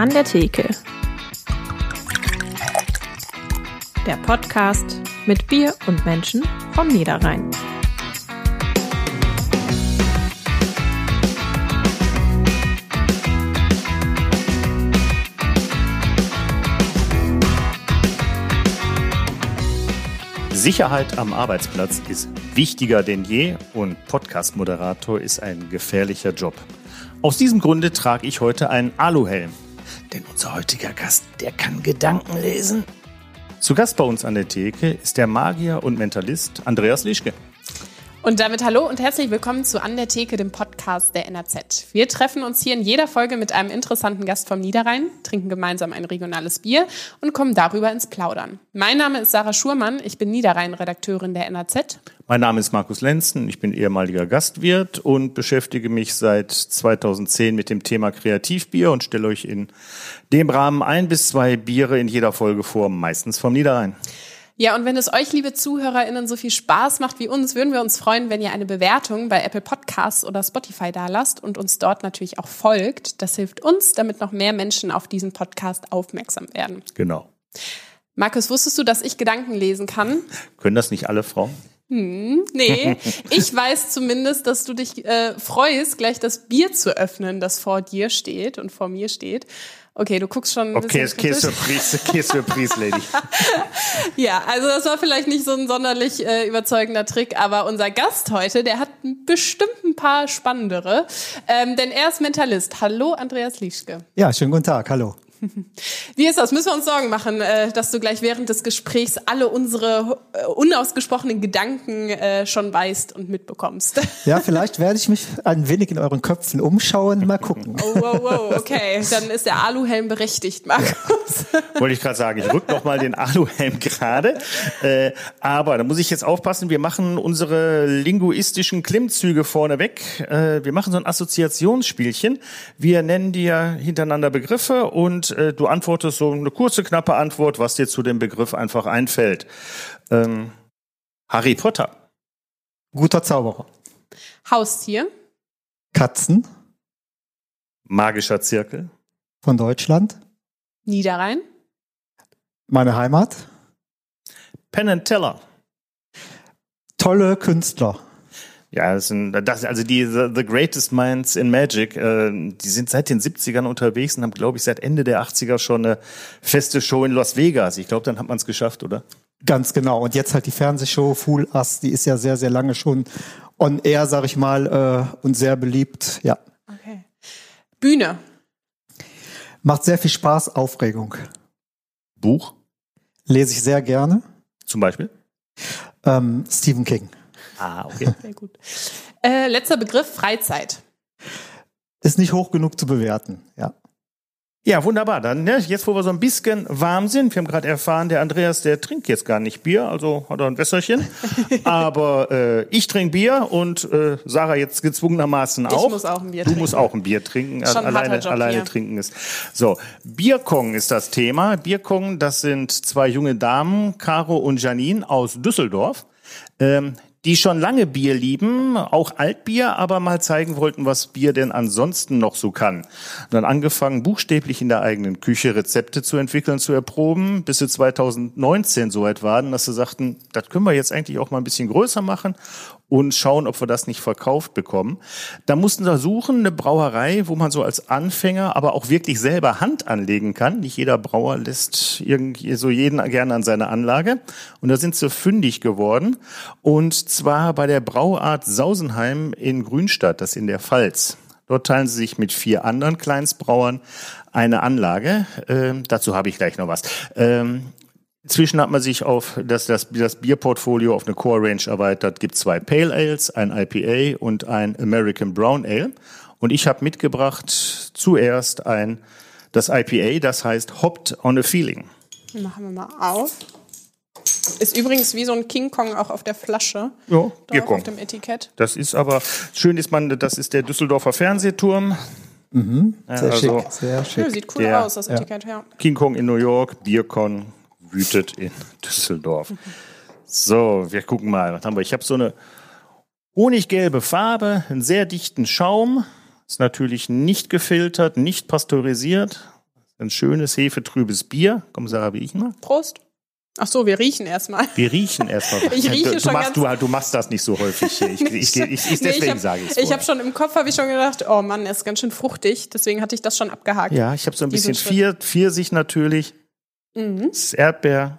An der Theke. Der Podcast mit Bier und Menschen vom Niederrhein. Sicherheit am Arbeitsplatz ist wichtiger denn je und Podcast-Moderator ist ein gefährlicher Job. Aus diesem Grunde trage ich heute einen Aluhelm. Denn unser heutiger Gast, der kann Gedanken lesen. Zu Gast bei uns an der Theke ist der Magier und Mentalist Andreas Lischke. Und damit hallo und herzlich willkommen zu An der Theke, dem Podcast der NRZ. Wir treffen uns hier in jeder Folge mit einem interessanten Gast vom Niederrhein, trinken gemeinsam ein regionales Bier und kommen darüber ins Plaudern. Mein Name ist Sarah Schurmann, ich bin Niederrhein-Redakteurin der NRZ. Mein Name ist Markus Lenzen, ich bin ehemaliger Gastwirt und beschäftige mich seit 2010 mit dem Thema Kreativbier und stelle euch in dem Rahmen ein bis zwei Biere in jeder Folge vor, meistens vom Niederrhein. Ja, und wenn es euch, liebe ZuhörerInnen, so viel Spaß macht wie uns, würden wir uns freuen, wenn ihr eine Bewertung bei Apple Podcasts oder Spotify dalasst und uns dort natürlich auch folgt. Das hilft uns, damit noch mehr Menschen auf diesen Podcast aufmerksam werden. Genau. Markus, wusstest du, dass ich Gedanken lesen kann? Können das nicht alle Frauen? Hm, nee, ich weiß zumindest, dass du dich äh, freust, gleich das Bier zu öffnen, das vor dir steht und vor mir steht. Okay, du guckst schon. Ein okay, es geht Surprise, okay, Surprise, Lady. ja, also das war vielleicht nicht so ein sonderlich äh, überzeugender Trick, aber unser Gast heute, der hat bestimmt ein paar spannendere. Ähm, denn er ist Mentalist. Hallo, Andreas Lieschke. Ja, schönen guten Tag. Hallo. Wie ist das? Müssen wir uns Sorgen machen, äh, dass du gleich während des Gesprächs alle unsere äh, unausgesprochenen Gedanken äh, schon weißt und mitbekommst? Ja, vielleicht werde ich mich ein wenig in euren Köpfen umschauen. Mal gucken. Oh, wow, wow, okay. Dann ist der Aluhelm berechtigt, Markus. Wollte ich gerade sagen, ich rück noch mal den Aluhelm gerade. aber da muss ich jetzt aufpassen, wir machen unsere linguistischen Klimmzüge vorneweg. wir machen so ein Assoziationsspielchen. Wir nennen dir hintereinander Begriffe und äh, du antwortest so eine kurze, knappe Antwort, was dir zu dem Begriff einfach einfällt. Ähm, Harry Potter. Guter Zauberer. Haustier. Katzen. Magischer Zirkel. Von Deutschland. Niederrhein. Meine Heimat. Penn and Teller. Tolle Künstler. Ja, das sind, das, also die the, the Greatest Minds in Magic, äh, die sind seit den 70ern unterwegs und haben, glaube ich, seit Ende der 80er schon eine feste Show in Las Vegas. Ich glaube, dann hat man es geschafft, oder? Ganz genau. Und jetzt halt die Fernsehshow Fool Us, die ist ja sehr, sehr lange schon on air, sag ich mal, äh, und sehr beliebt. Ja. Okay. Bühne. Macht sehr viel Spaß, Aufregung. Buch? Lese ich sehr gerne. Zum Beispiel? Ähm, Stephen King. Ah, okay. Sehr gut. Äh, letzter Begriff, Freizeit. Ist nicht hoch genug zu bewerten, ja. Ja, wunderbar. Dann, ne, jetzt wo wir so ein bisschen warm sind, wir haben gerade erfahren, der Andreas, der trinkt jetzt gar nicht Bier, also hat er ein Wässerchen. Aber äh, ich trinke Bier und äh, Sarah jetzt gezwungenermaßen auch. Ich muss auch ein Bier du trinken. Du musst auch ein Bier trinken. Schon alleine Job alleine hier. trinken ist. So, Bierkong ist das Thema. Bierkong, das sind zwei junge Damen, Caro und Janine aus Düsseldorf. Ähm, die schon lange Bier lieben, auch Altbier, aber mal zeigen wollten, was Bier denn ansonsten noch so kann. Dann angefangen, buchstäblich in der eigenen Küche Rezepte zu entwickeln, zu erproben, bis sie 2019 so weit waren, dass sie sagten, das können wir jetzt eigentlich auch mal ein bisschen größer machen und schauen, ob wir das nicht verkauft bekommen. Da mussten sie suchen, eine Brauerei, wo man so als Anfänger aber auch wirklich selber Hand anlegen kann. Nicht jeder Brauer lässt irgendwie so jeden gerne an seine Anlage. Und da sind sie fündig geworden. Und zwar bei der Brauart Sausenheim in Grünstadt, das in der Pfalz. Dort teilen sie sich mit vier anderen Kleinstbrauern eine Anlage. Ähm, dazu habe ich gleich noch was. Ähm, Inzwischen hat man sich auf das, das, das Bierportfolio auf eine Core Range erweitert. Gibt zwei Pale Ales, ein IPA und ein American Brown Ale. Und ich habe mitgebracht zuerst ein das IPA, das heißt Hopped on a Feeling. Machen wir mal auf. Ist übrigens wie so ein King Kong auch auf der Flasche. Ja, drauf, Bierkong. auf dem Etikett. Das ist aber schön ist man, das ist der Düsseldorfer Fernsehturm. Mhm. Ja, Sehr also schick, sehr schick. Ja, sieht cool Der- aus, das Etikett, ja. King Kong in New York, Bierkon wütet in Düsseldorf. So, wir gucken mal, was haben wir? Ich habe so eine honiggelbe Farbe, einen sehr dichten Schaum. Ist natürlich nicht gefiltert, nicht pasteurisiert. Ein schönes hefetrübes Bier. Komm, Sarah, wie ich mal. Prost. Ach so, wir riechen erstmal. Wir riechen erstmal. Ich rieche du, schon machst, ganz- du, du machst das nicht so häufig. Ich, ich, ich, ich, ich, Nee, deswegen hab- sage ich es. Ich habe schon im Kopf, habe ich schon gedacht, oh Mann, er ist ganz schön fruchtig. Deswegen hatte ich das schon abgehakt. Ja, ich habe so ein bisschen Vier, Pfirsich natürlich. Mhm. Das Erdbeer.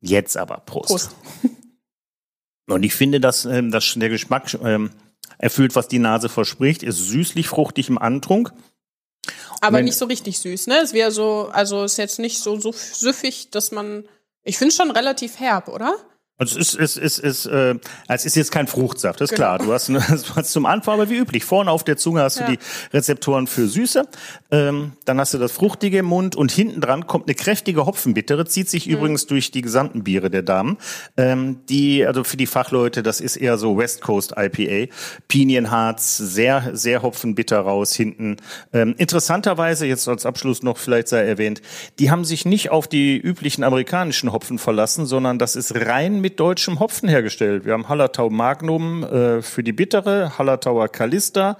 Jetzt aber Prost. Prost. Und ich finde, dass, ähm, dass der Geschmack ähm, erfüllt, was die Nase verspricht. Ist süßlich, fruchtig im Antrunk. Aber Wenn- nicht so richtig süß, ne? Es wäre so, also ist jetzt nicht so, so süffig, dass man. Ich finde es schon relativ herb, oder? Also es ist, es ist, es ist, äh, es ist jetzt kein Fruchtsaft, das ist Genau. klar. Du hast, du hast zum Anfang, aber wie üblich, vorne auf der Zunge hast Ja. du die Rezeptoren für Süße, ähm, dann hast du das Fruchtige im Mund und hinten dran kommt eine kräftige Hopfenbittere, zieht sich Mhm. übrigens durch die gesamten Biere der Damen. Ähm, die, also für die Fachleute, das ist eher so West Coast IPA. Pinienharz, sehr, sehr hopfenbitter raus hinten. Ähm, interessanterweise, jetzt als Abschluss noch vielleicht sei erwähnt, die haben sich nicht auf die üblichen amerikanischen Hopfen verlassen, sondern das ist rein mit deutschem Hopfen hergestellt. Wir haben Hallertau Magnum äh, für die bittere, Hallertauer Callista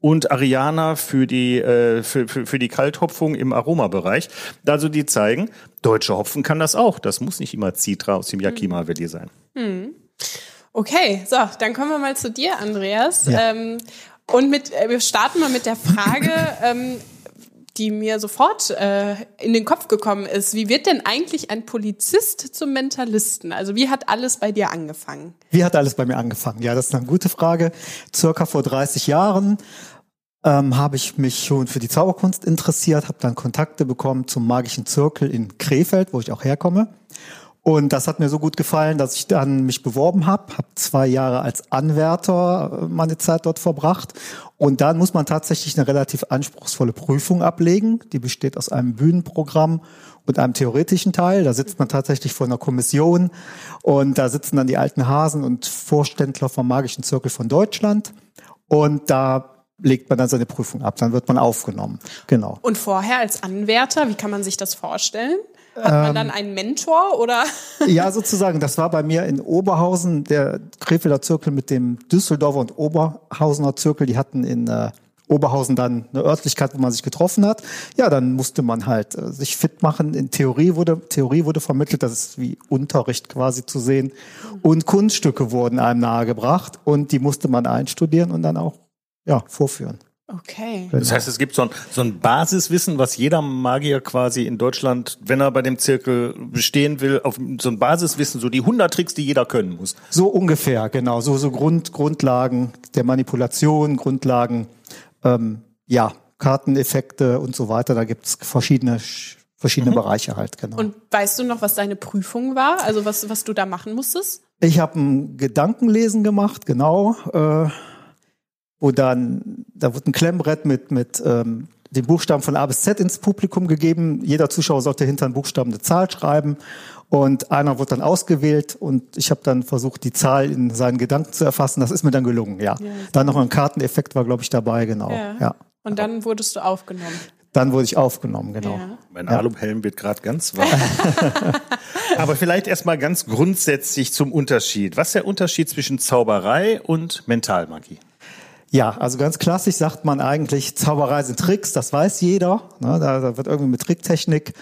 und Ariana für die, äh, für, für, für die Kalthopfung im Aromabereich. Also die zeigen, deutscher Hopfen kann das auch. Das muss nicht immer Citra aus dem Yakima Valley sein. Okay, so, dann kommen wir mal zu dir, Andreas. Ähm, und mit, äh, wir starten mal mit der Frage, ähm, die mir sofort äh, in den Kopf gekommen ist. Wie wird denn eigentlich ein Polizist zum Mentalisten? Also wie hat alles bei dir angefangen? Wie hat alles bei mir angefangen? Ja, das ist eine gute Frage. Circa vor 30 Jahren ähm, habe ich mich schon für die Zauberkunst interessiert, habe dann Kontakte bekommen zum magischen Zirkel in Krefeld, wo ich auch herkomme. Und das hat mir so gut gefallen, dass ich dann mich beworben habe, habe zwei Jahre als Anwärter äh, meine Zeit dort verbracht. Und dann muss man tatsächlich eine relativ anspruchsvolle Prüfung ablegen. Die besteht aus einem Bühnenprogramm und einem theoretischen Teil. Da sitzt man tatsächlich vor einer Kommission und da sitzen dann die alten Hasen und Vorständler vom Magischen Zirkel von Deutschland. Und da legt man dann seine Prüfung ab. Dann wird man aufgenommen. Genau. Und vorher als Anwärter, wie kann man sich das vorstellen? Hat Ähm. man dann einen Mentor oder? Ja, sozusagen. Das war bei mir in Oberhausen, der Krefelder Zirkel mit dem Düsseldorfer und Oberhausener Zirkel. Die hatten in äh, Oberhausen dann eine Örtlichkeit, wo man sich getroffen hat. Ja, dann musste man halt äh, sich fit machen. In Theorie wurde, Theorie wurde vermittelt, das ist wie Unterricht quasi zu sehen. Und Kunststücke wurden einem nahegebracht und die musste man einstudieren und dann auch ja, vorführen. Okay. Das heißt, es gibt so ein, so ein Basiswissen, was jeder Magier quasi in Deutschland, wenn er bei dem Zirkel bestehen will, auf so ein Basiswissen, so die 100 Tricks, die jeder können muss. So ungefähr, genau. So, so Grund, Grundlagen der Manipulation, Grundlagen, ähm, ja, Karteneffekte und so weiter. Da gibt's verschiedene, verschiedene Bereiche halt, genau. Und weißt du noch, was deine Prüfung war? Also was, was du da machen musstest? ich habe ein Gedankenlesen gemacht, genau, äh, wo dann, da wurde ein Klemmbrett mit, mit ähm, den Buchstaben von A bis Z ins Publikum gegeben. Jeder Zuschauer sollte hinter den Buchstaben eine Zahl schreiben. Und einer wurde dann ausgewählt und ich habe dann versucht, die Zahl in seinen Gedanken zu erfassen. Das ist mir dann gelungen, ja. Dann noch ein Karteneffekt war, glaube ich, dabei, genau. Ja. Und dann wurdest du aufgenommen. Dann wurde ich aufgenommen, genau. Ja. Mein Aluhelm wird gerade ganz warm. Aber vielleicht erstmal ganz grundsätzlich zum Unterschied. Was ist der Unterschied zwischen Zauberei und Mentalmagie? Ja, also ganz klassisch sagt man eigentlich, Zauberei sind Tricks, das weiß jeder. Ne, da, da wird irgendwie mit Tricktechnik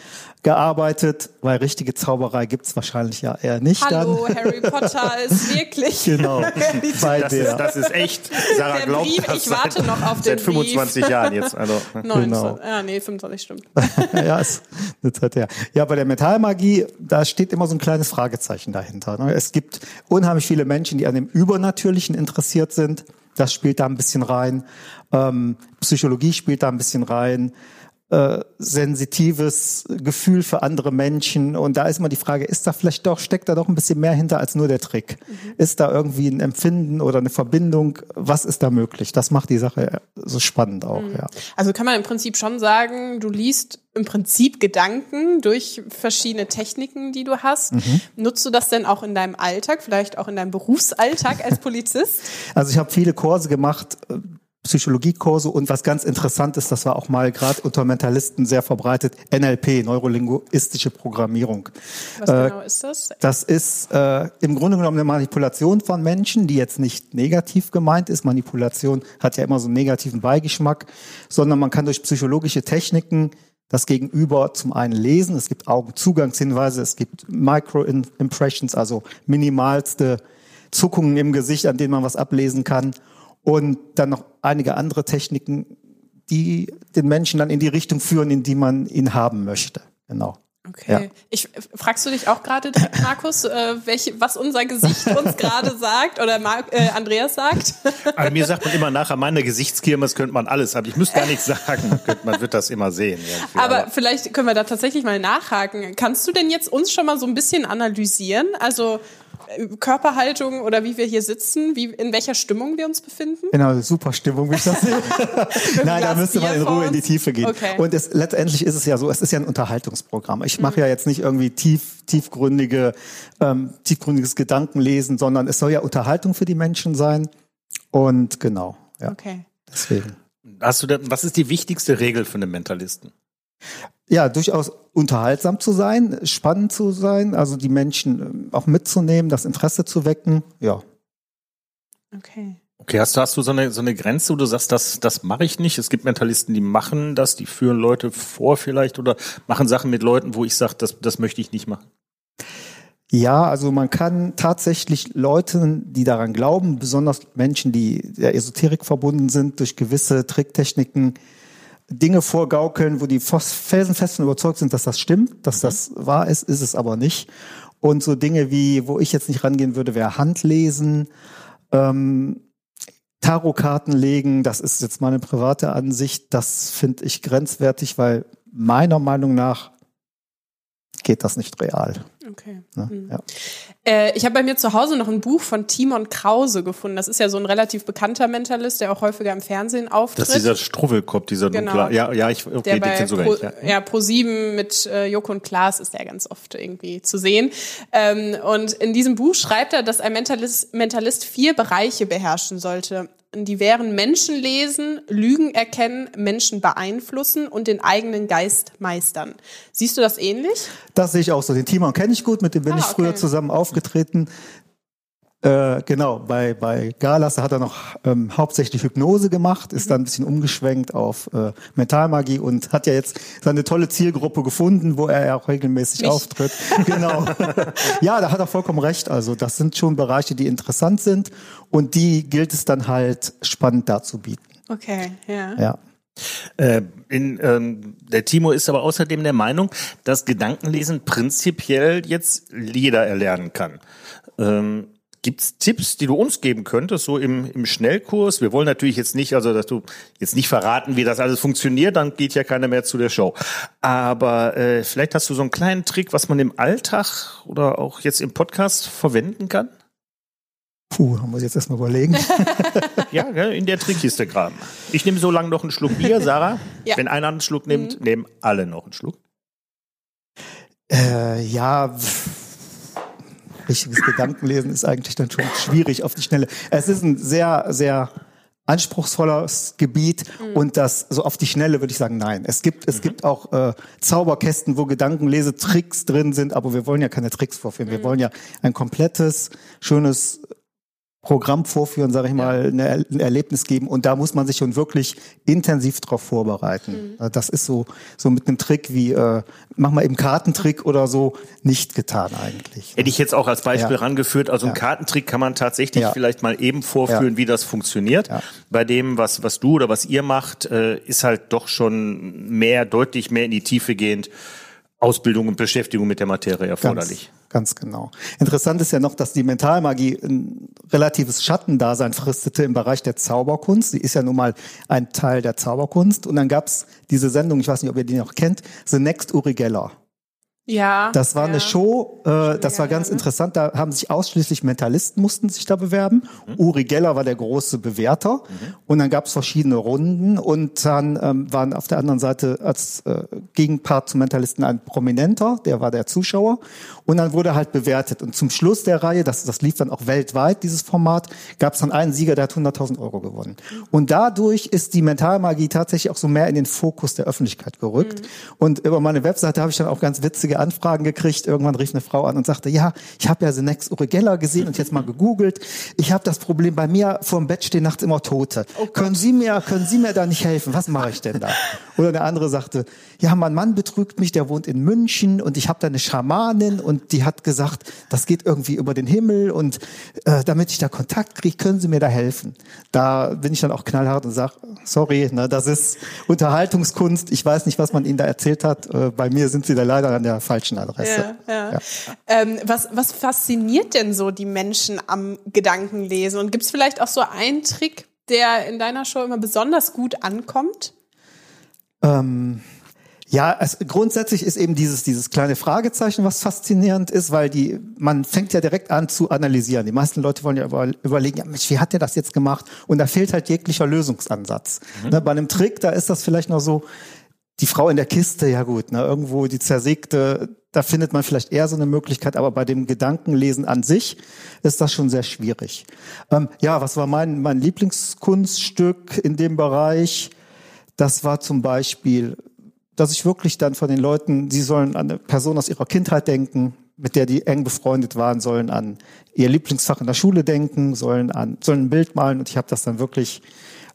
gearbeitet, weil richtige Zauberei gibt's wahrscheinlich ja eher nicht Hallo, dann. Harry Potter ist wirklich. Genau, bei Das der. ist, das ist echt, Sarah Der glaubt Brief, ich warte seit, noch auf den seit 25 Jahren jetzt. Also, 19. Genau. Ah, nee, 25 stimmt. ja, ist eine Zeit her. Ja, bei der Metallmagie, da steht immer so ein kleines Fragezeichen dahinter. ne? Es gibt unheimlich viele Menschen, die an dem Übernatürlichen interessiert sind. Das spielt da ein bisschen rein. Ähm, Psychologie spielt da ein bisschen rein. Äh, sensitives Gefühl für andere Menschen. Und da ist mal die Frage, ist da vielleicht doch, steckt da doch ein bisschen mehr hinter als nur der Trick? Ist da irgendwie ein Empfinden oder eine Verbindung? Was ist da möglich? Das macht die Sache so spannend auch, ja. Also kann man im Prinzip schon sagen, du liest im Prinzip Gedanken durch verschiedene Techniken, die du hast. Mhm. Nutzt du das denn auch in deinem Alltag, vielleicht auch in deinem Berufsalltag als Polizist? Also ich habe viele Kurse gemacht, Psychologiekurse und was ganz interessant ist, das war auch mal gerade unter Mentalisten sehr verbreitet, NLP, neurolinguistische Programmierung. Was genau ist das? Das ist äh, im Grunde genommen eine Manipulation von Menschen, die jetzt nicht negativ gemeint ist. Manipulation hat ja immer so einen negativen Beigeschmack, sondern man kann durch psychologische Techniken das Gegenüber zum einen lesen, es gibt Augenzugangshinweise, es gibt Micro-Impressions, also minimalste Zuckungen im Gesicht, an denen man was ablesen kann und dann noch einige andere Techniken, die den Menschen dann in die Richtung führen, in die man ihn haben möchte. Genau. Okay. Ja. Ich fragst du dich auch gerade, Markus, äh, welche, was unser Gesicht uns gerade sagt oder Mar äh, Andreas sagt? Also mir sagt man immer nachher, meine Gesichtskirmes könnte man alles haben. Ich muss gar nichts sagen, man wird das immer sehen. Aber, aber vielleicht können wir da tatsächlich mal nachhaken. Kannst du denn jetzt uns schon mal so ein bisschen analysieren? Also Körperhaltung oder wie wir hier sitzen, wie, in welcher Stimmung wir uns befinden? In einer super Stimmung, wie ich das sehe. Nein, da müsste man in Ruhe in die Tiefe gehen. Okay. Und es, letztendlich ist es ja so, es ist ja ein Unterhaltungsprogramm. Ich mache mhm. ja jetzt nicht irgendwie tief, tiefgründige, ähm, tiefgründiges Gedankenlesen, sondern es soll ja Unterhaltung für die Menschen sein. Und genau, ja. Okay. Deswegen. Hast du denn, was ist die wichtigste Regel für einen Mentalisten? Ja, durchaus unterhaltsam zu sein, spannend zu sein, also die Menschen ähm, auch mitzunehmen, das Interesse zu wecken, ja. Okay. Okay, hast, hast du so eine, so eine Grenze, wo du sagst, das, das mache ich nicht? Es gibt Mentalisten, die machen das, die führen Leute vor vielleicht oder machen Sachen mit Leuten, wo ich sage, das, das möchte ich nicht machen. Ja, also man kann tatsächlich Leuten, die daran glauben, besonders Menschen, die der Esoterik verbunden sind, durch gewisse Tricktechniken Dinge vorgaukeln, wo die felsenfest überzeugt sind, dass das stimmt, dass mhm. das wahr ist, ist es aber nicht. Und so Dinge wie, wo ich jetzt nicht rangehen würde, wäre Handlesen, ähm, Tarotkarten legen, das ist jetzt meine private Ansicht, das finde ich grenzwertig, weil meiner Meinung nach geht das nicht real. Okay. Ne? Mhm. Ja. Äh, ich habe bei mir zu Hause noch ein Buch von Timon Krause gefunden. Das ist ja so ein relativ bekannter Mentalist, der auch häufiger im Fernsehen auftritt. Das ist dieser Struwwelkopf, dieser genau. dunkler. Ja, ja, ich okay, der den sogar Pro, nicht. Ja. ja, Pro 7 mit äh, Joko und Klaas ist der ganz oft irgendwie zu sehen. Ähm, und in diesem Buch schreibt er, dass ein Mentalist, Mentalist vier Bereiche beherrschen sollte die wären Menschen lesen, Lügen erkennen, Menschen beeinflussen und den eigenen Geist meistern. Siehst du das ähnlich? Das sehe ich auch so. Den Timon kenne ich gut, mit dem bin ah, ich früher okay. zusammen aufgetreten. Äh, genau, bei, bei Galas hat er noch ähm, hauptsächlich Hypnose gemacht, ist mhm. dann ein bisschen umgeschwenkt auf äh, Mentalmagie und hat ja jetzt seine tolle Zielgruppe gefunden, wo er ja auch regelmäßig Mich. auftritt. Genau. ja, da hat er vollkommen recht. Also das sind schon Bereiche, die interessant sind und die gilt es dann halt spannend darzubieten. Okay, ja. Ja. Äh, in, ähm, der Timo ist aber außerdem der Meinung, dass Gedankenlesen prinzipiell jetzt jeder erlernen kann. Ähm, Gibt's Tipps, die du uns geben könntest, so im, im Schnellkurs? Wir wollen natürlich jetzt nicht, also dass du jetzt nicht verraten, wie das alles funktioniert, dann geht ja keiner mehr zu der Show. Aber äh, vielleicht hast du so einen kleinen Trick, was man im Alltag oder auch jetzt im Podcast verwenden kann? Puh, muss ich jetzt erstmal überlegen. ja, in der Trickkiste graben. Ich nehme so lange noch einen Schluck Bier, Sarah. ja. Wenn einer einen Schluck nimmt, mhm. nehmen alle noch einen Schluck. Äh, ja, richtiges Gedankenlesen ist eigentlich dann schon schwierig auf die Schnelle. Es ist ein sehr, sehr anspruchsvolles Gebiet mhm. und das so auf die Schnelle würde ich sagen, nein. Es gibt, es mhm. gibt auch äh, Zauberkästen, wo Gedankenlesetricks drin sind, aber wir wollen ja keine Tricks vorführen. Mhm. Wir wollen ja ein komplettes, schönes Programm vorführen, sage ich mal, ein Erlebnis geben und da muss man sich schon wirklich intensiv darauf vorbereiten. Mhm. Das ist so so mit einem Trick wie äh, mach mal eben Kartentrick oder so nicht getan eigentlich. Hätte ich jetzt auch als Beispiel ja. rangeführt, also ja. einen Kartentrick kann man tatsächlich ja. vielleicht mal eben vorführen, wie das funktioniert. Bei dem, was was du oder was ihr macht, äh, ist halt doch schon mehr deutlich mehr in die Tiefe gehend Ausbildung und Beschäftigung mit der Materie erforderlich. Ganz Ganz genau. Interessant ist ja noch, dass die Mentalmagie ein relatives Schattendasein fristete im Bereich der Zauberkunst. Sie ist ja nun mal ein Teil der Zauberkunst. Und dann gab's diese Sendung, ich weiß nicht, ob ihr die noch kennt, The Next Uri Geller. Ja. Das war ja. eine Show, äh, das war ganz interessant. Da haben sich ausschließlich Mentalisten mussten sich da bewerben. Mhm. Uri Geller war der große Bewerter. Mhm. Und dann gab es verschiedene Runden und dann ähm, waren auf der anderen Seite als äh, Gegenpart zum Mentalisten ein Prominenter, der war der Zuschauer. Und dann wurde halt bewertet. Und zum Schluss der Reihe, das, das lief dann auch weltweit, dieses Format, gab es dann einen Sieger, der hat 100.000 Euro gewonnen. Und dadurch ist die Mentalmagie tatsächlich auch so mehr in den Fokus der Öffentlichkeit gerückt. Mhm. Und über meine Webseite habe ich dann auch ganz witzige Anfragen gekriegt. Irgendwann rief eine Frau an und sagte, ja, ich habe ja Senex Urigella gesehen und jetzt mal gegoogelt. Ich habe das Problem, bei mir vor dem Bett stehen nachts immer Tote. können Sie mir, können Sie mir da nicht helfen? Was mache ich denn da? Oder der andere sagte, ja, mein Mann betrügt mich, der wohnt in München und ich habe da eine Schamanin und die hat gesagt, das geht irgendwie über den Himmel und äh, damit ich da Kontakt kriege, können Sie mir da helfen. Da bin ich dann auch knallhart und sage, sorry, ne, das ist Unterhaltungskunst. Ich weiß nicht, was man Ihnen da erzählt hat. Äh, bei mir sind Sie da leider an der falschen Adresse. Ja, ja. Ja. Ähm, was, was fasziniert denn so die Menschen am Gedankenlesen? Und gibt es vielleicht auch so einen Trick, der in deiner Show immer besonders gut ankommt? Ähm, ja, es, grundsätzlich ist eben dieses, dieses kleine Fragezeichen, was faszinierend ist, weil die, man fängt ja direkt an zu analysieren. Die meisten Leute wollen ja über, überlegen, ja, Mensch, wie hat der das jetzt gemacht? Und da fehlt halt jeglicher Lösungsansatz. Mhm. Ne, bei einem Trick, da ist das vielleicht noch so, die Frau in der Kiste, ja gut, ne, irgendwo die zersägte, da findet man vielleicht eher so eine Möglichkeit, aber bei dem Gedankenlesen an sich ist das schon sehr schwierig. Ähm, ja, was war mein, mein Lieblingskunststück in dem Bereich? Das war zum Beispiel dass ich wirklich dann von den Leuten, sie sollen an eine Person aus ihrer Kindheit denken, mit der die eng befreundet waren, sollen an ihr Lieblingsfach in der Schule denken, sollen an sollen ein Bild malen und ich habe das dann wirklich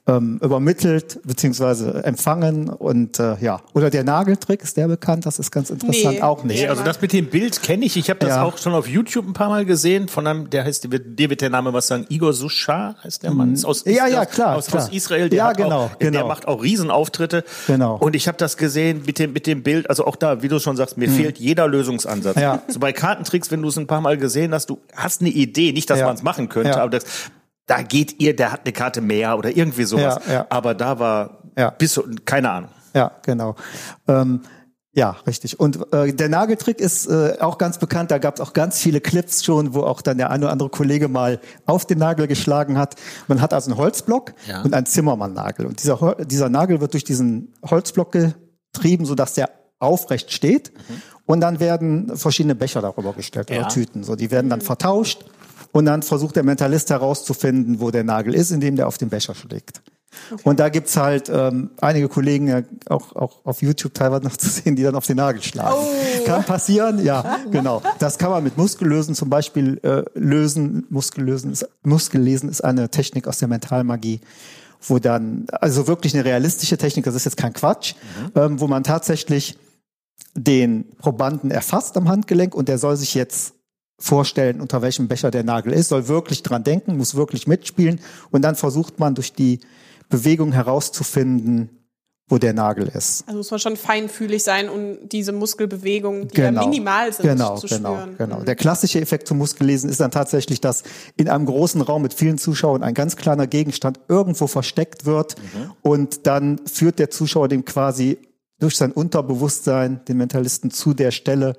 ähm, übermittelt beziehungsweise empfangen und äh, ja oder der Nageltrick ist der bekannt das ist ganz interessant Nee. auch nicht Nee, also das mit dem Bild kenne ich. Ich habe das Ja. auch schon auf YouTube ein paar Mal gesehen. Von einem, der heißt, dir wird, der Name was sagen, Igor Sushar heißt der Mann. Ist aus, Mhm. Ja, ja, klar, Aus, klar. aus Israel. Der Ja, genau, auch, Der genau. macht auch Riesenauftritte. Genau. Und ich habe das gesehen mit dem, mit dem Bild. Also auch da, wie du schon sagst, mir fehlt jeder Lösungsansatz. Mhm. Ja. So bei Kartentricks, wenn du es ein paar Mal gesehen hast, du hast eine Idee. Nicht, dass Ja. man es machen könnte, Ja. aber das, da geht ihr, der hat eine Karte mehr oder irgendwie sowas. Ja, ja. Aber da war Ja. bis, keine Ahnung. Ja, genau. Ähm, ja, richtig. Und äh, der Nageltrick ist äh, auch ganz bekannt. Da gab es auch ganz viele Clips schon, wo auch dann der eine oder andere Kollege mal auf den Nagel geschlagen hat. Man hat also einen Holzblock Ja. und einen Zimmermann-Nagel. Und dieser, Hol- dieser Nagel wird durch diesen Holzblock getrieben, sodass der aufrecht steht. Und dann werden verschiedene Becher darüber gestellt Ja. oder Tüten. So, die werden dann vertauscht. Und dann versucht der Mentalist herauszufinden, wo der Nagel ist, indem der auf den Becher schlägt. Und da gibt's halt ähm, einige Kollegen, ja, auch, auch auf YouTube teilweise noch zu sehen, die dann auf den Nagel schlagen. Kann passieren, ja, genau. Das kann man mit Muskellösen zum Beispiel äh, lösen. Muskellösen ist, Muskellesen ist eine Technik aus der Mentalmagie, wo dann, also wirklich eine realistische Technik, das ist jetzt kein Quatsch, ähm, wo man tatsächlich den Probanden erfasst am Handgelenk und der soll sich jetzt vorstellen, unter welchem Becher der Nagel ist, soll wirklich dran denken, muss wirklich mitspielen und dann versucht man durch die Bewegung herauszufinden, wo der Nagel ist. Also muss man schon feinfühlig sein, um diese Muskelbewegungen, die ja minimal sind, genau, zu genau, spüren. Genau. Mhm. Der klassische Effekt zum Muskellesen ist dann tatsächlich, dass in einem großen Raum mit vielen Zuschauern ein ganz kleiner Gegenstand irgendwo versteckt wird Mhm. und dann führt der Zuschauer dem quasi durch sein Unterbewusstsein, den Mentalisten, zu der Stelle.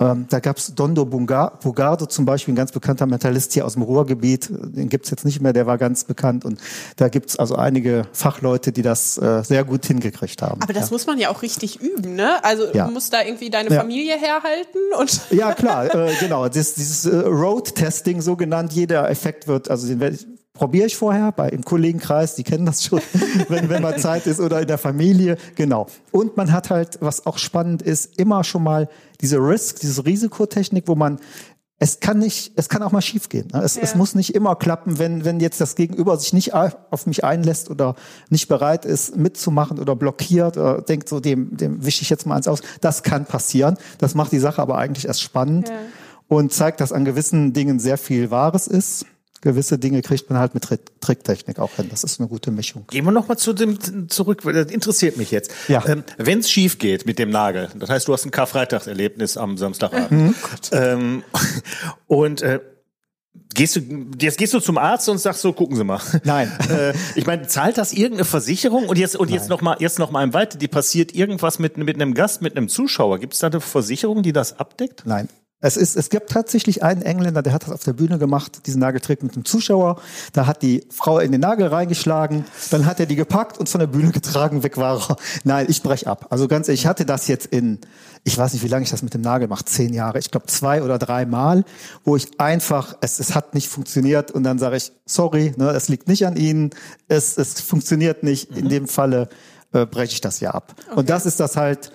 Ähm, da gab's Dondo Bugardo zum Beispiel, ein ganz bekannter Mentalist hier aus dem Ruhrgebiet. Den gibt's jetzt nicht mehr, der war ganz bekannt. Und da gibt's also einige Fachleute, die das äh, sehr gut hingekriegt haben. Aber das ja. muss man ja auch richtig üben, ne? Also Ja. du musst da irgendwie deine Ja. Familie herhalten und Ja, klar, äh, genau. Das, dieses äh, Road-Testing so genannt, jeder Effekt wird, also den ich- probiere ich vorher bei im Kollegenkreis, die kennen das schon, wenn, wenn mal Zeit ist oder in der Familie, genau. Und man hat halt, was auch spannend ist, immer schon mal diese Risk, diese Risikotechnik, wo man es kann nicht, es kann auch mal schiefgehen. Ne? Es, es Ja. muss nicht immer klappen, wenn, wenn jetzt das Gegenüber sich nicht auf mich einlässt oder nicht bereit ist, mitzumachen oder blockiert oder denkt so, dem, dem wische ich jetzt mal eins aus. Das kann passieren. Das macht die Sache aber eigentlich erst spannend Ja. und zeigt, dass an gewissen Dingen sehr viel Wahres ist. Gewisse Dinge kriegt man halt mit Trick Tricktechnik auch hin. Das ist eine gute Mischung. Gehen wir noch mal zu dem zurück, weil das interessiert mich jetzt. Ja. Ähm, Wenn es schief geht mit dem Nagel, das heißt, du hast ein Karfreitagserlebnis am Samstagabend. Mhm. ähm, und äh, gehst du jetzt gehst du zum Arzt und sagst so, gucken Sie mal. Nein. Äh, ich meine, zahlt das irgendeine Versicherung? Und jetzt und jetzt noch mal jetzt noch mal im Weiter, die passiert irgendwas mit mit einem Gast, mit einem Zuschauer. Gibt es da eine Versicherung, die das abdeckt? Nein. Es ist, es gibt tatsächlich einen Engländer, der hat das auf der Bühne gemacht, diesen Nageltrick mit dem Zuschauer. Da hat die Frau in den Nagel reingeschlagen, dann hat er die gepackt und von der Bühne getragen, weg war er. Nein, ich brech ab. Also ganz ehrlich, ich hatte das jetzt in, ich weiß nicht, wie lange ich das mit dem Nagel mache, zehn Jahre, ich glaube zwei oder drei Mal, wo ich einfach, es, es hat nicht funktioniert und dann sage ich, sorry, ne, es liegt nicht an Ihnen, es, es funktioniert nicht. In dem Falle äh, breche ich das ja ab. Und das ist das halt,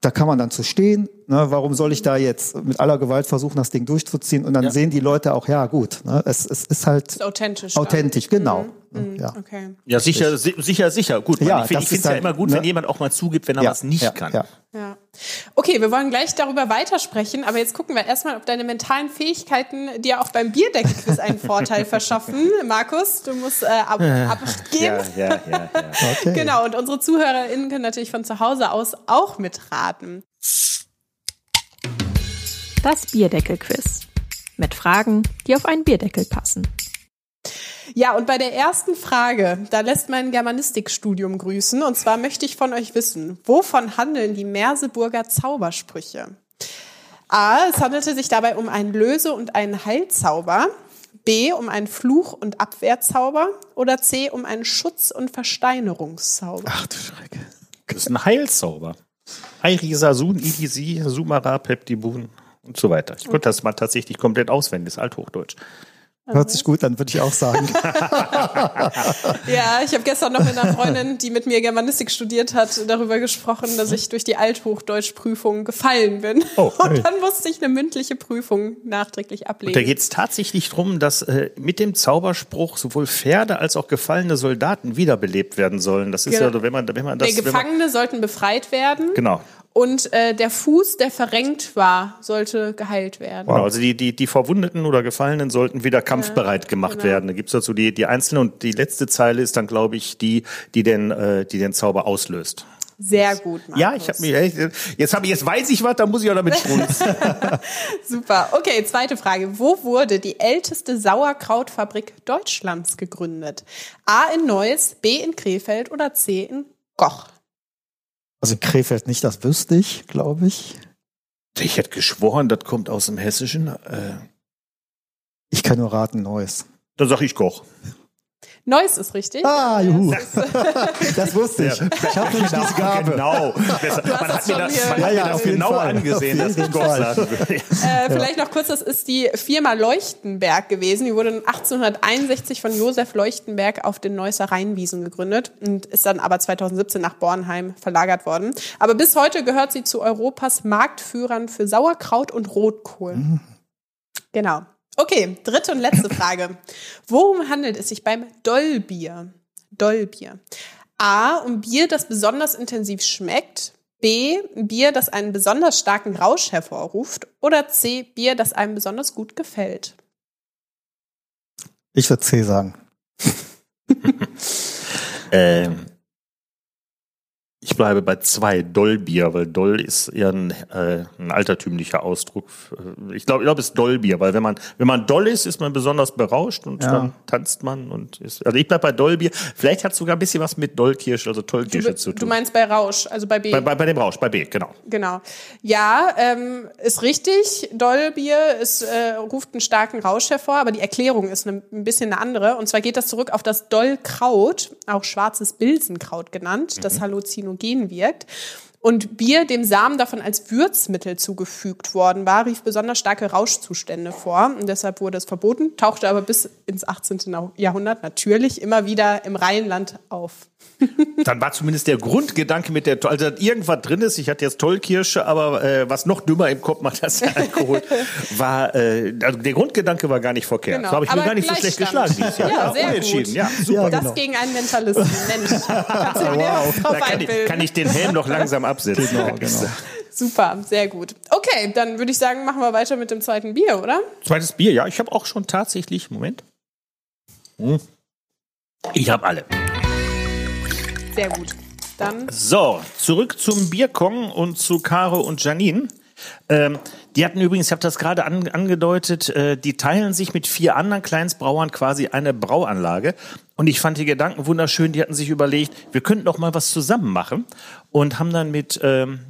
da kann man dann zu stehen. Ne? Warum soll ich da jetzt mit aller Gewalt versuchen, das Ding durchzuziehen? Und dann Ja. sehen die Leute auch, ja gut, ne? es, es ist halt Ist authentisch. dann. authentisch, genau. Mhm, Ja. Okay. Ja, sicher, si- sicher, sicher. Gut, Ja, man, ich finde es ja halt, immer gut, ne? wenn jemand auch mal zugibt, wenn er ja, was nicht ja, kann. Ja. Ja. Okay, wir wollen gleich darüber weitersprechen, aber jetzt gucken wir erstmal, ob deine mentalen Fähigkeiten dir auch beim Bierdeckelquiz einen Vorteil verschaffen. Markus, du musst äh, ab, abgeben. Ja, ja, ja, ja. Okay. Genau, und unsere ZuhörerInnen können natürlich von zu Hause aus auch mitraten. Das Bierdeckel-Quiz. Mit Fragen, die auf einen Bierdeckel passen. Ja, und bei der ersten Frage, da lässt mein Germanistikstudium grüßen. Und zwar möchte ich von euch wissen, wovon handeln die Merseburger Zaubersprüche? A. Es handelte sich dabei um einen Löse- und einen Heilzauber. B. Um einen Fluch- und Abwehrzauber. Oder C. Um einen Schutz- und Versteinerungszauber. Ach du Schrecke. Das ist ein Heilzauber. Airisa, Sun, Idisi, Sumara, Peptibun und so weiter. Ich konnte das mal tatsächlich komplett auswendig, das ist Althochdeutsch. Hört sich gut an, würde ich auch sagen. Ja, ich habe gestern noch mit einer Freundin, die mit mir Germanistik studiert hat, darüber gesprochen, dass ich durch die Althochdeutschprüfung gefallen bin. Oh, und dann musste ich eine mündliche Prüfung nachträglich ablegen. Da geht es tatsächlich darum, dass äh, mit dem Zauberspruch sowohl Pferde als auch gefallene Soldaten wiederbelebt werden sollen. Das ist Genau. ja, wenn man, wenn man das. Der wenn man, Gefangene sollten befreit werden genau. Und äh, der Fuß, der verrenkt war, sollte geheilt werden. Genau, also die, die, die Verwundeten oder Gefallenen sollten wieder kampfbereit gemacht genau. werden. Da gibt's dazu die, die einzelnen und die letzte Zeile ist dann, glaube ich, die, die den, äh, die den Zauber auslöst. Sehr gut, Markus. Ja, ich habe mir jetzt habe ich jetzt weiß ich was, da muss ich auch damit schmunzeln. Super. Okay, zweite Frage. Wo wurde die älteste Sauerkrautfabrik Deutschlands gegründet? A in Neuss, B in Krefeld oder C in Goch? Also in Krefeld nicht, das wüsste ich, glaube ich. ich hätte geschworen, das kommt aus dem Hessischen. Äh, Ich kann nur raten, Neues. dann sag ich Koch. Neuss ist richtig. Ah, juhu. Das wusste ich. Ich habe nämlich diese Gabe. Genau. Besser. hast Man das hat mir das, man Ja, hat mir ja, das genau Fall. angesehen, dass ich Fall. sagen. Äh, vielleicht noch kurz, das ist die Firma Leuchtenberg gewesen. Die wurde 1861 von Josef Leuchtenberg auf den Neusser Rheinwiesen gegründet und ist dann aber 2017 nach Bornheim verlagert worden. Aber bis heute gehört sie zu Europas Marktführern für Sauerkraut und Rotkohl. Genau. Okay, dritte und letzte Frage. Worum handelt es sich beim Dollbier? Dollbier. A, um Bier, das besonders intensiv schmeckt. B, Bier, das einen besonders starken Rausch hervorruft. Oder C, Bier, das einem besonders gut gefällt. Ich würde C sagen. Ähm, ich bleibe bei zwei Dollbier, weil Doll ist eher ein, äh, ein altertümlicher Ausdruck. Ich glaube, ich glaube, es ist Dollbier, weil wenn man wenn man doll ist, ist man besonders berauscht und Ja. dann tanzt man und ist. Also ich bleib bei Dollbier. Vielleicht hat es sogar ein bisschen was mit Dollkirsche, also Tollkirsche zu Du tun. meinst bei Rausch, also bei B. bei, bei, bei dem Rausch, bei B, genau. Genau. Ja, ähm, ist richtig. Dollbier ist, äh, ruft einen starken Rausch hervor, aber die Erklärung ist ne, ein bisschen eine andere. Und zwar geht das zurück auf das Dollkraut, auch schwarzes Bilsenkraut genannt, das halluzinogen wirkt. Und Bier, dem Samen davon als Würzmittel zugefügt worden war, rief besonders starke Rauschzustände vor. Und deshalb wurde es verboten, tauchte aber bis ins 18. Jahrhundert natürlich immer wieder im Rheinland auf. Dann war zumindest der Grundgedanke mit der, also irgendwas drin ist. Ich hatte jetzt Tollkirsche, aber äh, was noch dümmer im Kopf macht als der Alkohol, war, äh, also der Grundgedanke war gar nicht verkehrt. Genau. So habe ich mir Aber gar nicht so schlecht geschlagen dieses Jahr. Ja, sehr unentschieden. gut. Ja, super. Ja, Das genau. gegen einen Mentalisten. Mensch, wow. Da kann ich, kann ich den Helm noch langsam absetzen. Genau, genau. Super, sehr gut. Okay, dann würde ich sagen, machen wir weiter mit dem zweiten Bier, oder? Zweites Bier, ja. Ich habe auch schon tatsächlich, Moment. Hm. Ich habe alle. Sehr gut. Dann So, zurück zum Bierkong und zu Caro und Janine. Ähm, die hatten übrigens, ich habe das gerade an, angedeutet, äh, die teilen sich mit vier anderen Kleinstbrauern quasi eine Brauanlage. Und ich fand die Gedanken wunderschön. Die hatten sich überlegt, wir könnten doch mal was zusammen machen. Und haben dann mit ähm,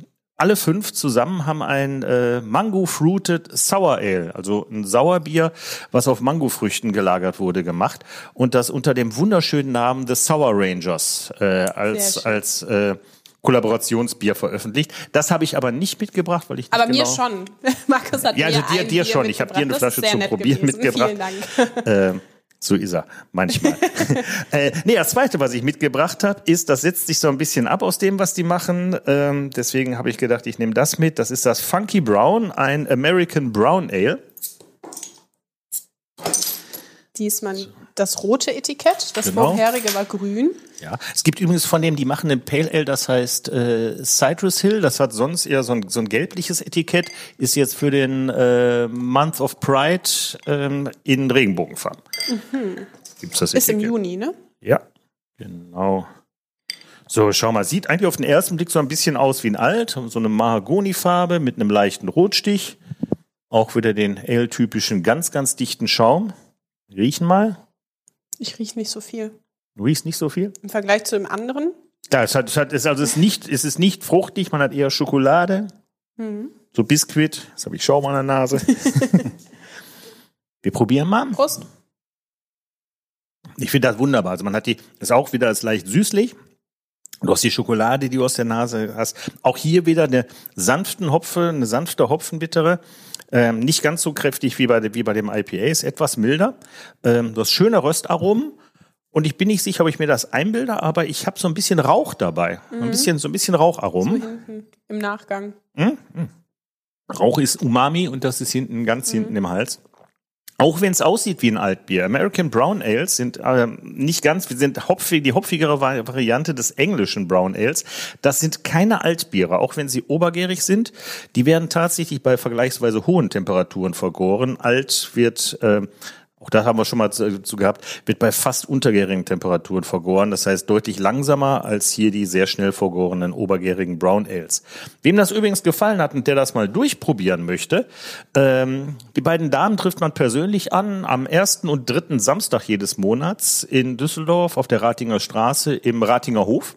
alle fünf zusammen haben ein äh, Mango Fruited Sour Ale, also ein Sauerbier, was auf Mangofrüchten gelagert wurde, gemacht und das unter dem wunderschönen Namen des Sour Rangers äh, als als äh, Kollaborationsbier veröffentlicht. Das habe ich aber nicht mitgebracht, weil ich nicht Aber genau mir schon. Markus hat Ja, also mir dir- dir schon. Ich habe dir eine. Das Flasche zum Probieren gewesen. mitgebracht. Vielen Dank. Äh, So ist er manchmal. äh, nee, das Zweite, was ich mitgebracht habe, ist, das setzt sich so ein bisschen ab aus dem, was die machen. Ähm, deswegen habe ich gedacht, ich nehme das mit. Das ist das Funky Brown, ein American Brown Ale. Diesmal das rote Etikett, das Genau. vorherige war grün. Ja, es gibt übrigens von dem, die machen ein Pale Ale, das heißt äh, Citrus Hill. Das hat sonst eher so ein, so ein gelbliches Etikett. Ist jetzt für den äh, Month of Pride ähm, in Regenbogenfarben. Gibt's das Ist im Etikett? Juni, ne? Ja, genau. So, schau mal, sieht eigentlich auf den ersten Blick so ein bisschen aus wie ein Alt, so eine Mahagonifarbe mit einem leichten Rotstich. Auch wieder den Ale-typischen ganz, ganz dichten Schaum. Riechen mal. Ich rieche nicht so viel. Du riechst nicht so viel? Im Vergleich zu dem anderen. Ja, es hat, es hat, es, also es ist nicht, es ist nicht fruchtig, man hat eher Schokolade, Mhm. so Biskuit. Jetzt habe ich Schaum an der Nase. Wir probieren mal. Prost. Ich finde das wunderbar. Also man hat die, ist auch wieder ist leicht süßlich. Du hast die Schokolade, die du aus der Nase hast. Auch hier wieder eine sanften Hopfe, eine sanfte Hopfenbittere. Ähm, nicht ganz so kräftig wie bei, wie bei dem IPA, ist etwas milder. Ähm, du hast schöne Röstaromen. Und ich bin nicht sicher, ob ich mir das einbilde, aber ich habe so ein bisschen Rauch dabei. Ein bisschen, so ein bisschen Raucharomen. Hinten im Nachgang. Rauch ist Umami und das ist hinten, ganz hinten im Hals. Auch wenn es aussieht wie ein Altbier. American Brown Ales sind ähm, nicht ganz, sind hopfig, die hopfigere Vari- Variante des englischen Brown Ales. Das sind keine Altbiere, auch wenn sie obergärig sind. Die werden tatsächlich bei vergleichsweise hohen Temperaturen vergoren. Alt wird, ähm, auch da haben wir schon mal zu, gehabt, wird bei fast untergärigen Temperaturen vergoren. Das heißt deutlich langsamer als hier die sehr schnell vergorenen obergärigen Brown Ales. Wem das übrigens gefallen hat und der das mal durchprobieren möchte, ähm, die beiden Damen trifft man persönlich an am ersten und dritten Samstag jedes Monats in Düsseldorf auf der Ratinger Straße im Ratinger Hof.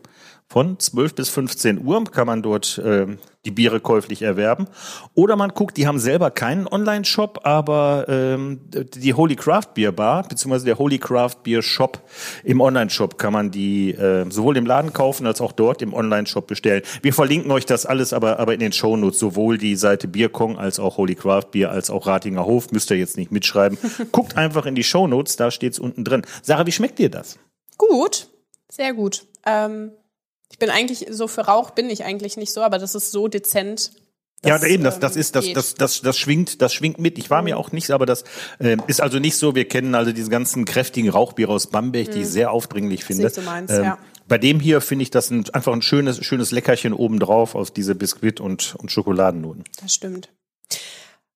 Von 12 bis 15 Uhr kann man dort ähm, die Biere käuflich erwerben. Oder man guckt, die haben selber keinen Online-Shop, aber ähm, die Holy Craft Beer Bar, beziehungsweise der Holy Craft Beer Shop im Online-Shop kann man die äh, sowohl im Laden kaufen als auch dort im Online-Shop bestellen. Wir verlinken euch das alles aber, aber in den Shownotes, sowohl die Seite Bierkong als auch Holy Craft Beer als auch Ratinger Hof. Müsst ihr jetzt nicht mitschreiben. Guckt einfach in die Shownotes, da steht's unten drin. Sarah, wie schmeckt dir das? Gut, sehr gut. Ähm, ich bin eigentlich, so für Rauch bin ich eigentlich nicht so, aber das ist so dezent. Ja, eben, das, das ähm, ist, das, das, das, das schwingt, das schwingt mit. Ich war mir auch nicht, aber das äh, ist also nicht so. Wir kennen also diese ganzen kräftigen Rauchbiere aus Bamberg, die ich sehr aufdringlich finde. Mhm. Sehe ich so meins, ja. Bei dem hier finde ich das ein, einfach ein schönes, schönes Leckerchen obendrauf aus diese Biskuit und, und Schokoladennoten. Das stimmt.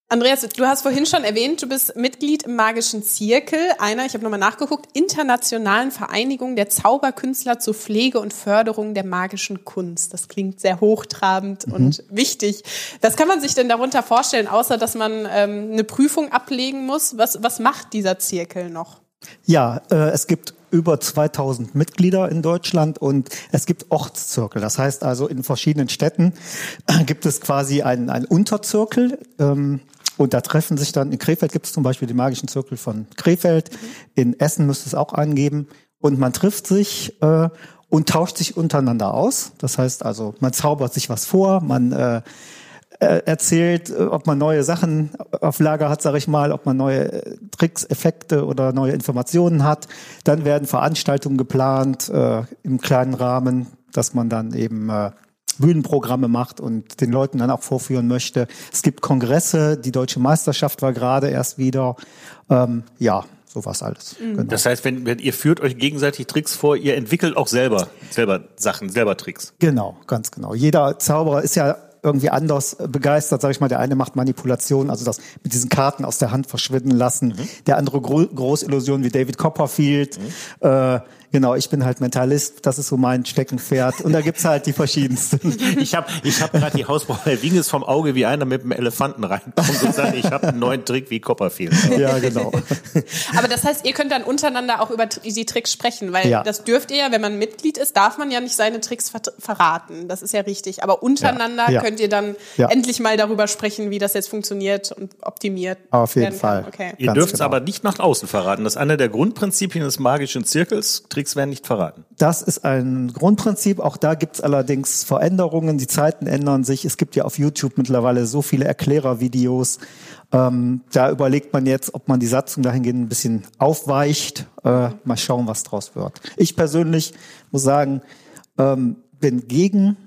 Andreas, du hast vorhin schon erwähnt, du bist Mitglied im Magischen Zirkel, einer, ich habe nochmal nachgeguckt, internationalen Vereinigung der Zauberkünstler zur Pflege und Förderung der magischen Kunst. Das klingt sehr hochtrabend und wichtig. Was kann man sich denn darunter vorstellen, außer dass man ähm, eine Prüfung ablegen muss? Was, was macht dieser Zirkel noch? Ja, äh, es gibt über 2000 Mitglieder in Deutschland und es gibt Ortszirkel. Das heißt also, in verschiedenen Städten äh, gibt es quasi einen, einen Unterzirkel. Ähm, und da treffen sich dann, in Krefeld gibt es zum Beispiel den magischen Zirkel von Krefeld, in Essen müsste es auch angeben. Und man trifft sich äh, und tauscht sich untereinander aus. Das heißt also, man zaubert sich was vor, man äh, äh, erzählt, äh, ob man neue Sachen auf Lager hat, sage ich mal, ob man neue äh, Tricks, Effekte oder neue Informationen hat. Dann werden Veranstaltungen geplant äh, im kleinen Rahmen, dass man dann eben äh, Bühnenprogramme macht und den Leuten dann auch vorführen möchte. Es gibt Kongresse, die deutsche Meisterschaft war gerade erst wieder. Ähm, ja, sowas alles. Genau. Das heißt, wenn, wenn ihr führt euch gegenseitig Tricks vor, ihr entwickelt auch selber, selber Sachen, selber Tricks. Genau, ganz genau. Jeder Zauberer ist ja irgendwie anders begeistert, sag ich mal. Der eine macht Manipulation, also das mit diesen Karten aus der Hand verschwinden lassen. Der andere Gro Großillusion wie David Copperfield. Äh, genau, ich bin halt Mentalist, das ist so mein Steckenpferd. Und da gibt's halt die verschiedensten. Ich habe ich hab gerade die Hausbau, der ging es vom Auge, wie einer mit einem Elefanten reinkommt und sagt, ich habe einen neuen Trick wie Copperfield. ja, genau. Aber das heißt, ihr könnt dann untereinander auch über die Tricks sprechen, weil Ja. das dürft ihr ja, wenn man Mitglied ist, darf man ja nicht seine Tricks ver verraten. Das ist ja richtig. Aber untereinander Ja. könnt ihr dann Ja. endlich mal darüber sprechen, wie das jetzt funktioniert und optimiert. Auf jeden werden kann. Fall. Okay. Ihr dürft es genau. aber nicht nach außen verraten. Das ist einer der Grundprinzipien des magischen Zirkels. Tricks werden nicht verraten. Das ist ein Grundprinzip. Auch da gibt's allerdings Veränderungen. Die Zeiten ändern sich. Es gibt ja auf YouTube mittlerweile so viele Erklärervideos. Ähm, da überlegt man jetzt, ob man die Satzung dahingehend ein bisschen aufweicht. Äh, mal schauen, was draus wird. Ich persönlich muss sagen, ähm, bin gegen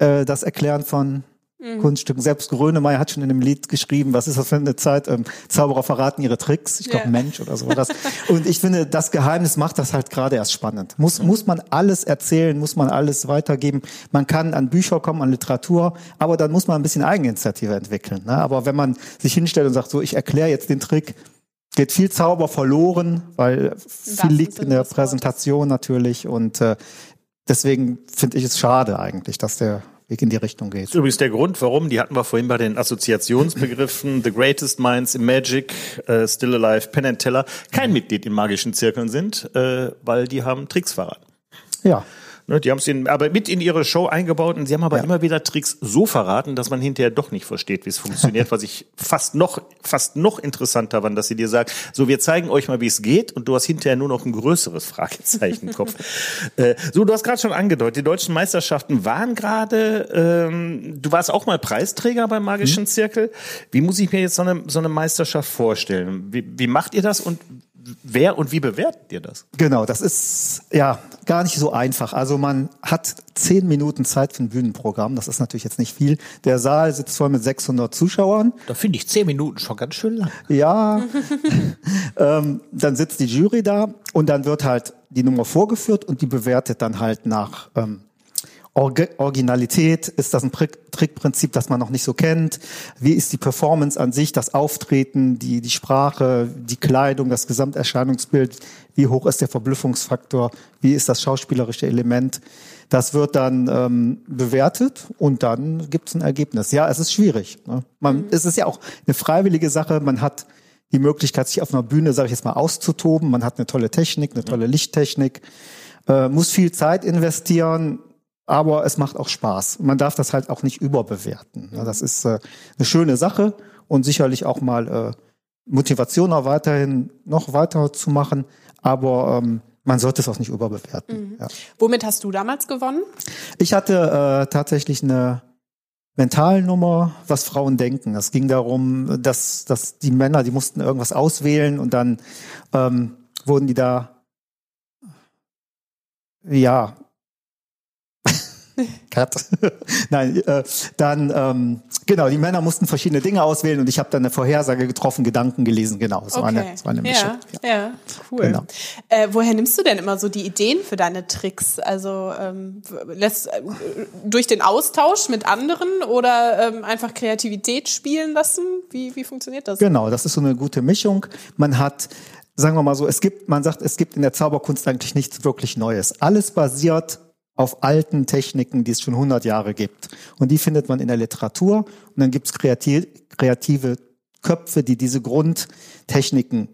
äh, das Erklären von Mhm. Kunststücken. Selbst Grönemeyer hat schon in einem Lied geschrieben, was ist das für eine Zeit? Ähm, Zauberer verraten ihre Tricks. Ich glaube, Ja. Mensch oder so war das. Und ich finde, das Geheimnis macht das halt gerade erst spannend. Muss, muss man alles erzählen, muss man alles weitergeben. Man kann an Bücher kommen, an Literatur, aber dann muss man ein bisschen Eigeninitiative entwickeln. Ne? Aber wenn man sich hinstellt und sagt, so, ich erkläre jetzt den Trick, geht viel Zauber verloren, weil viel liegt in der. Präsentation natürlich und äh, deswegen finde ich es schade eigentlich, dass der Weg in die Richtung geht. Das ist übrigens der Grund, warum, die hatten wir vorhin bei den Assoziationsbegriffen The Greatest Minds in Magic, äh, Still Alive, Penn and Teller, kein Mitglied in magischen Zirkeln sind, äh, weil die haben Tricks verraten. Ja. Ne, die haben es aber mit in ihre Show eingebaut und sie haben aber Ja. immer wieder Tricks so verraten, dass man hinterher doch nicht versteht, wie es funktioniert, was ich fast noch, fast noch interessanter fand, dass sie dir sagt, so wir zeigen euch mal, wie es geht und du hast hinterher nur noch ein größeres Fragezeichen im Kopf. äh, so, du hast gerade schon angedeutet, die deutschen Meisterschaften waren gerade, ähm, du warst auch mal Preisträger beim Magischen Zirkel. Wie muss ich mir jetzt so eine, so eine Meisterschaft vorstellen? Wie, wie macht ihr das und wer und wie bewertet ihr das? Genau, das ist ja gar nicht so einfach. Also man hat zehn Minuten Zeit für ein Bühnenprogramm. Das ist natürlich jetzt nicht viel. Der Saal sitzt voll mit 600 Zuschauern. Da finde ich zehn Minuten schon ganz schön lang. Ja, ähm, dann sitzt die Jury da und dann wird halt die Nummer vorgeführt und die bewertet dann halt nach ähm, Orgi Originalität. Ist das ein Trick Trickprinzip, das man noch nicht so kennt? Wie ist die Performance an sich, das Auftreten, die, die Sprache, die Kleidung, das Gesamterscheinungsbild? Wie hoch ist der Verblüffungsfaktor? Wie ist das schauspielerische Element? Das wird dann ähm, bewertet und dann gibt es ein Ergebnis. Ja, es ist schwierig. Ne? Man, Es ist ja auch eine freiwillige Sache. Man hat die Möglichkeit, sich auf einer Bühne, sage ich jetzt mal, auszutoben. Man hat eine tolle Technik, eine tolle Lichttechnik, äh, muss viel Zeit investieren, aber es macht auch Spaß. Man darf das halt auch nicht überbewerten. Das ist äh, eine schöne Sache und sicherlich auch mal äh, Motivation auch weiterhin noch weiter zu machen, aber ähm, man sollte es auch nicht überbewerten. Ja. Womit hast du damals gewonnen? Ich hatte äh, tatsächlich eine Mentalnummer, was Frauen denken. Es ging darum, dass, dass die Männer, die mussten irgendwas auswählen und dann ähm, wurden die da ja Cut. Nein, äh, dann ähm, genau, die Männer mussten verschiedene Dinge auswählen und ich habe dann eine Vorhersage getroffen, Gedanken gelesen, genau. Es war eine, es war eine Mischung. ja, ja, cool. Genau. Äh, woher nimmst du denn immer so die Ideen für deine Tricks? Also ähm, lässt, äh, durch den Austausch mit anderen oder ähm, einfach Kreativität spielen lassen? Wie, wie funktioniert das? Genau, das ist so eine gute Mischung. Man hat, sagen wir mal so, es gibt, man sagt, es gibt in der Zauberkunst eigentlich nichts wirklich Neues. Alles basiert auf alten Techniken, die es schon 100 Jahre gibt. Und die findet man in der Literatur. Und dann gibt es kreativ, kreative Köpfe, die diese Grundtechniken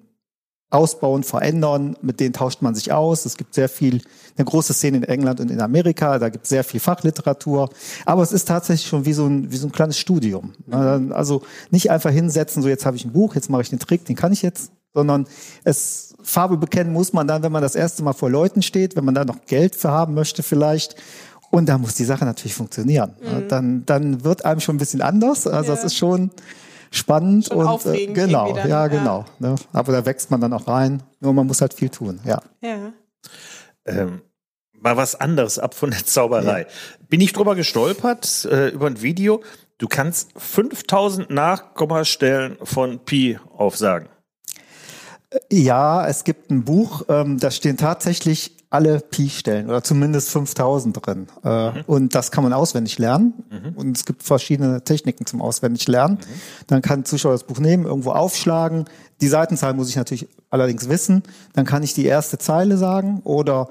ausbauen, verändern, mit denen tauscht man sich aus. Es gibt sehr viel, eine große Szene in England und in Amerika, da gibt es sehr viel Fachliteratur. Aber es ist tatsächlich schon wie so ein, wie so ein kleines Studium. Also nicht einfach hinsetzen, so jetzt habe ich ein Buch, jetzt mache ich den Trick, den kann ich jetzt, sondern es Farbe bekennen muss man dann, wenn man das erste Mal vor Leuten steht, wenn man da noch Geld für haben möchte vielleicht. Und da muss die Sache natürlich funktionieren. Dann, dann wird einem schon ein bisschen anders. Also das Ja. ist schon spannend Schon und äh, aufregend genau, dann, ja, ja. genau. Ne? Aber da wächst man dann auch rein. Nur man muss halt viel tun, ja. Ja. ähm, mal was anderes ab von der Zauberei. Bin ich drüber gestolpert äh, über ein Video. Du kannst 5000 Nachkommastellen von Pi aufsagen. Ja, es gibt ein Buch, ähm, da stehen tatsächlich alle Pi-Stellen oder zumindest 5000 drin. Äh, Und das kann man auswendig lernen. Und es gibt verschiedene Techniken zum auswendig lernen. Dann kann ein Zuschauer das Buch nehmen, irgendwo aufschlagen. Die Seitenzahl muss ich natürlich allerdings wissen. Dann kann ich die erste Zeile sagen oder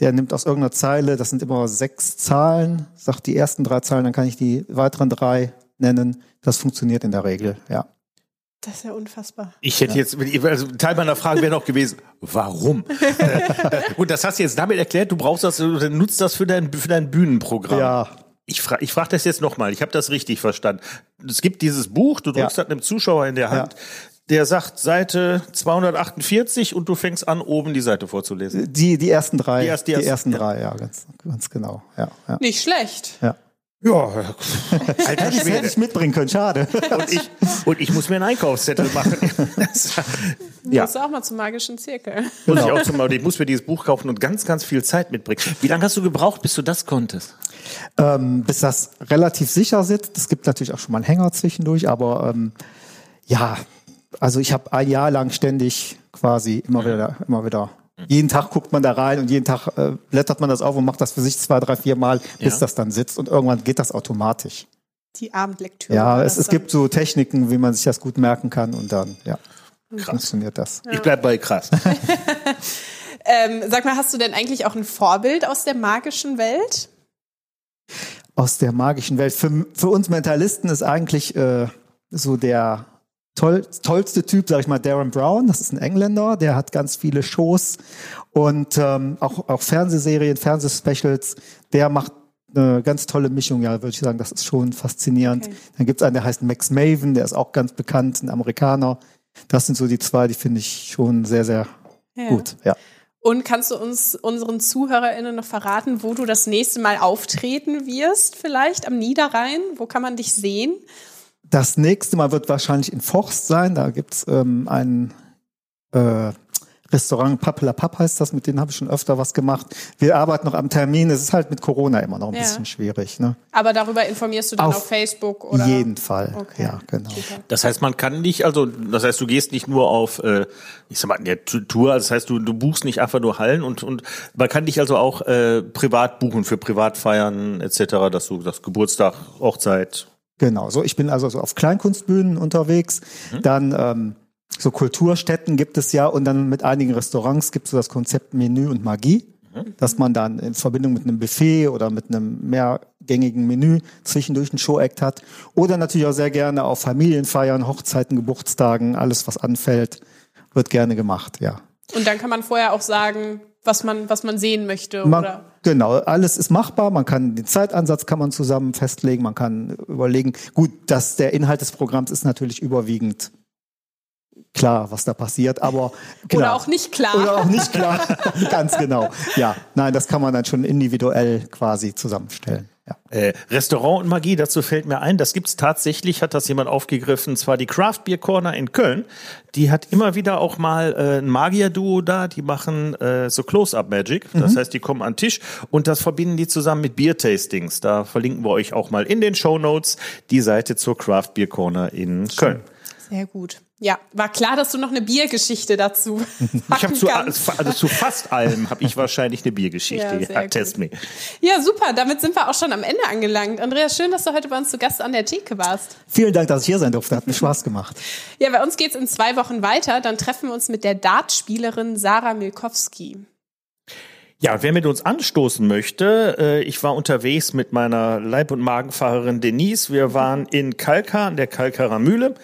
der nimmt aus irgendeiner Zeile, das sind immer sechs Zahlen, sagt die ersten drei Zahlen, dann kann ich die weiteren drei nennen. Das funktioniert in der Regel, ja. Das ist ja unfassbar. Ich hätte jetzt, also Teil meiner Frage wäre noch gewesen, warum? Und das hast du jetzt damit erklärt, du brauchst das, du nutzt das für dein, für dein Bühnenprogramm. Ja, Ich frage ich frag das jetzt nochmal, ich habe das richtig verstanden. Es gibt dieses Buch, du drückst Ja. das einem Zuschauer in der Hand. der sagt Seite 248 und du fängst an, oben die Seite vorzulesen. Die, die ersten drei. Die erst- die die ersten, ersten ja. drei, ja, ganz, ganz genau. Ja, ja. Nicht schlecht. ja. Ja, alter Hätte ich, hätte ich mitbringen können, schade. Und ich, und ich muss mir einen Einkaufszettel machen. Das- Du ja, musst auch mal zum magischen Zirkel. muss ich auch zum ich muss mir dieses Buch kaufen und ganz, ganz viel Zeit mitbringen. Wie lange hast du gebraucht, bis du das konntest? ähm, bis das relativ sicher sitzt. Es gibt natürlich auch schon mal einen Hänger zwischendurch, aber ähm, ja, also ich habe ein Jahr lang ständig quasi immer wieder, immer wieder. Jeden Tag guckt man da rein und jeden Tag äh, blättert man das auf und macht das für sich zwei, drei, vier Mal, bis Ja. das dann sitzt und irgendwann geht das automatisch. Die Abendlektüre. Ja, es, es gibt so Techniken, wie man sich das gut merken kann und dann, ja, funktioniert das. Ich bleib bei krass. Ähm, sag mal, hast du denn eigentlich auch ein Vorbild aus der magischen Welt? aus der magischen Welt. Für, für uns Mentalisten ist eigentlich äh, so der toll, tollste Typ, sag ich mal, Darren Brown. Das ist ein Engländer, der hat ganz viele Shows und ähm, auch, auch Fernsehserien, Fernsehspecials. Der macht eine ganz tolle Mischung, ja, würde ich sagen. Das ist schon faszinierend. Okay. Dann gibt's einen, der heißt Max Maven, der ist auch ganz bekannt, ein Amerikaner. Das sind so die zwei, die finde ich schon sehr, sehr Ja. gut. Ja. Und kannst du uns, unseren ZuhörerInnen noch verraten, wo du das nächste Mal auftreten wirst, vielleicht am Niederrhein? Wo kann man dich sehen? Das nächste Mal wird wahrscheinlich in Forst sein. Da gibt's ähm, ein äh, Restaurant, Pappela Papp heißt das, mit denen habe ich schon öfter was gemacht. Wir arbeiten noch am Termin. Es ist halt mit Corona immer noch ein Ja. bisschen schwierig. Ne? Aber darüber informierst du dann auf, Auf Facebook oder? Jeden Fall. Okay. Ja, genau. Super. Das heißt, man kann nicht, also das heißt, du gehst nicht nur auf, äh, ich sag mal, in der Tour, also das heißt, du, du buchst nicht einfach nur Hallen und, und man kann dich also auch äh, privat buchen für Privatfeiern etc., dass du das Geburtstag, Hochzeit. Genau. So, ich bin also so auf Kleinkunstbühnen unterwegs. Dann ähm, so Kulturstätten gibt es ja und dann mit einigen Restaurants gibt es so das Konzept Menü und Magie, dass man dann in Verbindung mit einem Buffet oder mit einem mehrgängigen Menü zwischendurch ein Show-Act hat. Oder natürlich auch sehr gerne auf Familienfeiern, Hochzeiten, Geburtstagen, alles was anfällt, wird gerne gemacht, ja. Und dann kann man vorher auch sagen, was man, was man sehen möchte, Man, oder? genau, alles ist machbar. Man kann den Zeitansatz kann man zusammen festlegen. Man kann überlegen. Gut, dass der Inhalt des Programms ist natürlich überwiegend klar, was da passiert, aber Oder klar. auch nicht klar. Oder auch nicht klar. Ganz genau. Ja, nein, das kann man dann schon individuell quasi zusammenstellen. Ja. Äh, Restaurant und Magie, dazu fällt mir ein, das gibt's tatsächlich, hat das jemand aufgegriffen, zwar die Craft Beer Corner in Köln, die hat immer wieder auch mal äh, ein Magier-Duo da, die machen äh, so Close-Up-Magic, das heißt, die kommen an den Tisch und das verbinden die zusammen mit Beer-Tastings. Da verlinken wir euch auch mal in den Show Notes die Seite zur Craft Beer Corner in Köln. Sehr gut. Ja, war klar, dass du noch eine Biergeschichte dazu Ich habe packen zu, kannst. also zu fast allem habe ich wahrscheinlich eine Biergeschichte. Ja, Ja, test me. Ja, super. Damit sind wir auch schon am Ende angelangt. Andreas, schön, dass du heute bei uns zu Gast an der Theke warst. Vielen Dank, dass ich hier sein durfte. Hat mir Spaß gemacht. Ja, bei uns geht's in zwei Wochen weiter. Dann treffen wir uns mit der Dartspielerin Sarah Milkowski. Ja, wer mit uns anstoßen möchte, äh, ich war unterwegs mit meiner Leib- und Magenfahrerin Denise. Wir waren in Kalkar, an der Kalkarer Mühle,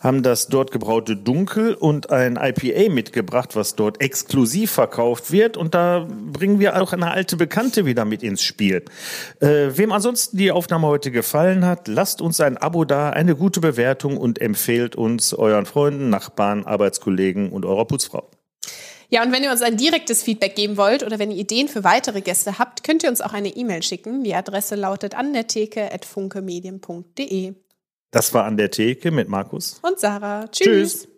haben das dort gebraute Dunkel und ein IPA mitgebracht, was dort exklusiv verkauft wird. Und da bringen wir auch eine alte Bekannte wieder mit ins Spiel. Äh, wem ansonsten die Aufnahme heute gefallen hat, lasst uns ein Abo da, eine gute Bewertung und empfehlt uns euren Freunden, Nachbarn, Arbeitskollegen und eurer Putzfrau. Ja, und wenn ihr uns ein direktes Feedback geben wollt oder wenn ihr Ideen für weitere Gäste habt, könnt ihr uns auch eine E-Mail schicken. Die Adresse lautet an der Theke at funkemedien.de. Das war an der Theke mit Markus. Und Sarah. Tschüss. Tschüss.